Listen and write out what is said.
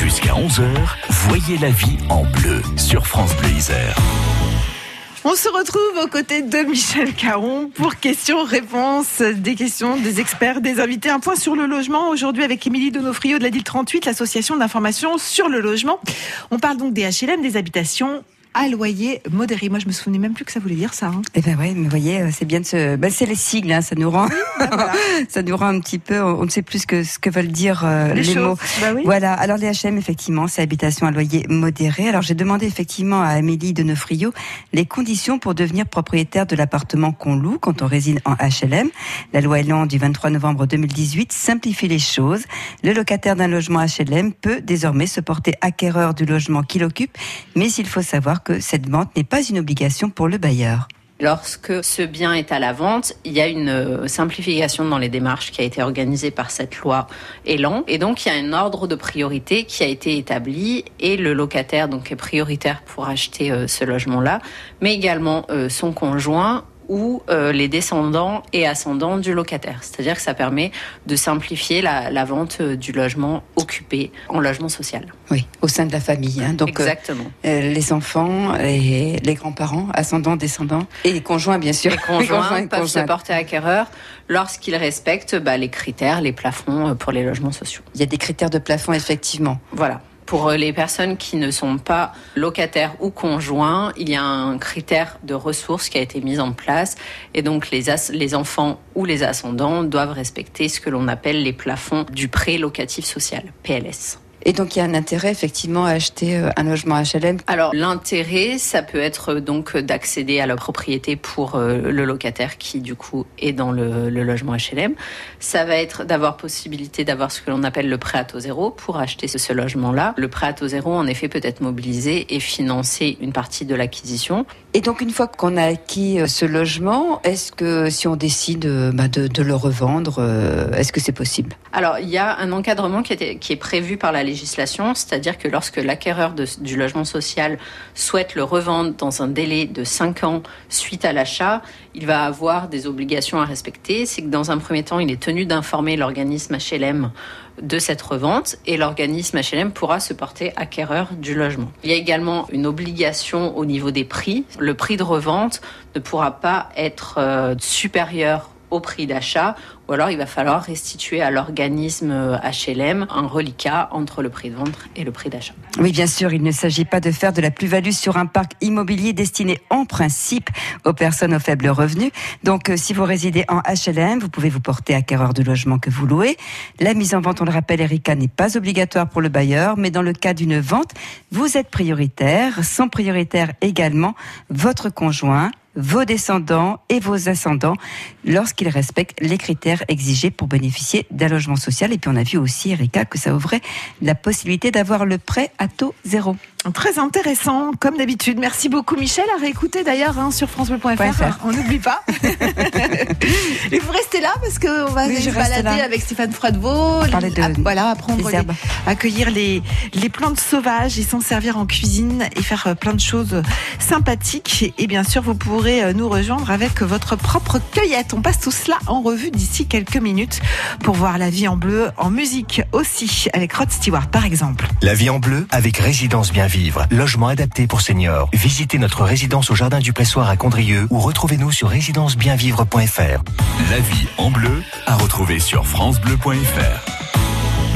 Jusqu'à 11h, voyez la vie en bleu sur France Bleu Isère. On se retrouve aux côtés de Michel Caron pour questions-réponses, des questions des experts, des invités. Un point sur le logement aujourd'hui avec Émilie Donofrio de la DIL 38, l'association d'information sur le logement. On parle donc des HLM, des habitations à loyer modéré. Moi, je me souvenais même plus que ça voulait dire ça. Hein. Eh ben ouais, mais vous voyez, euh, c'est bien de se, ben, c'est les sigles, hein, ça nous rend, ben ça nous rend un petit peu, on ne sait plus ce que ce que veulent dire euh, les, mots. Bah oui. Voilà. Alors les HM, effectivement, c'est habitation à loyer modéré. Alors j'ai demandé effectivement à Amélie de Neufrio les conditions pour devenir propriétaire de l'appartement qu'on loue quand on réside en HLM. La loi Elan du 23 novembre 2018 simplifie les choses. Le locataire d'un logement HLM peut désormais se porter acquéreur du logement qu'il occupe, mais il faut savoir que cette vente n'est pas une obligation pour le bailleur. Lorsque ce bien est à la vente, il y a une euh, simplification dans les démarches qui a été organisée par cette loi Elan. Et donc, il y a un ordre de priorité qui a été établi et le locataire donc est prioritaire pour acheter euh, ce logement-là, mais également euh, son conjoint ou euh, les descendants et ascendants du locataire. C'est-à-dire que ça permet de simplifier la, la, vente euh, du logement occupé en logement social. Oui, au sein de la famille. Hein. Donc, Exactement. Euh, les enfants et les grands-parents, ascendants, descendants, et les conjoints, bien sûr. Les conjoints, les conjoints peuvent se porter acquéreurs lorsqu'ils respectent bah, les critères, les plafonds pour les logements sociaux. Il y a des critères de plafond, effectivement. Voilà. Pour les personnes qui ne sont pas locataires ou conjoints, il y a un critère de ressources qui a été mis en place et donc les, les enfants ou les ascendants doivent respecter ce que l'on appelle les plafonds du prêt locatif social, PLS. Et donc il y a un intérêt effectivement à acheter euh, un logement HLM. Alors l'intérêt, ça peut être donc d'accéder à la propriété pour euh, le locataire qui du coup est dans le, le logement HLM. Ça va être d'avoir possibilité d'avoir ce que l'on appelle le prêt à taux zéro pour acheter ce, ce logement-là. Le prêt à taux zéro, en effet, peut être mobilisé et financer une partie de l'acquisition. Et donc une fois qu'on a acquis euh, ce logement, est-ce que si on décide bah, de, de, le revendre, est-ce que c'est possible? Alors il y a un encadrement qui, était, qui est prévu par la c'est-à-dire que lorsque l'acquéreur du logement social souhaite le revendre dans un délai de 5 ans suite à l'achat, il va avoir des obligations à respecter. C'est que dans un premier temps, il est tenu d'informer l'organisme HLM de cette revente et l'organisme HLM pourra se porter acquéreur du logement. Il y a également une obligation au niveau des prix. Le prix de revente ne pourra pas être euh, supérieur au prix d'achat, ou alors il va falloir restituer à l'organisme HLM un reliquat entre le prix de vente et le prix d'achat. Oui, bien sûr, il ne s'agit pas de faire de la plus-value sur un parc immobilier destiné en principe aux personnes aux faibles revenus. Donc, euh, si vous résidez en HLM, vous pouvez vous porter acquéreur de logement que vous louez. La mise en vente, on le rappelle, Erika, n'est pas obligatoire pour le bailleur, mais dans le cas d'une vente, vous êtes prioritaire, sont prioritaires également votre conjoint, vos descendants et vos ascendants lorsqu'ils respectent les critères exigés pour bénéficier d'un logement social. Et puis on a vu aussi, Erika, que ça ouvrait la possibilité d'avoir le prêt à taux zéro. Très intéressant, comme d'habitude. Merci beaucoup, Michel. À réécouter d'ailleurs hein, sur FranceBleu.fr. On n'oublie pas. Et vous restez là parce qu'on va oui, se balader avec Stéphane Froidevaux. De, à, voilà, apprendre les, accueillir les, les plantes sauvages et s'en servir en cuisine et faire euh, plein de choses sympathiques. Et bien sûr, vous pourrez euh, nous rejoindre avec votre propre cueillette. On passe tout cela en revue d'ici quelques minutes pour voir la vie en bleu, en musique aussi, avec Rod Stewart par exemple. La vie en bleu avec Résidence Bien Vivre, logement adapté pour seniors. Visitez notre résidence au Jardin du Pressoir à Condrieu ou retrouvez-nous sur résidencebienvivre.fr. La vie en bleu à retrouver sur francebleu.fr.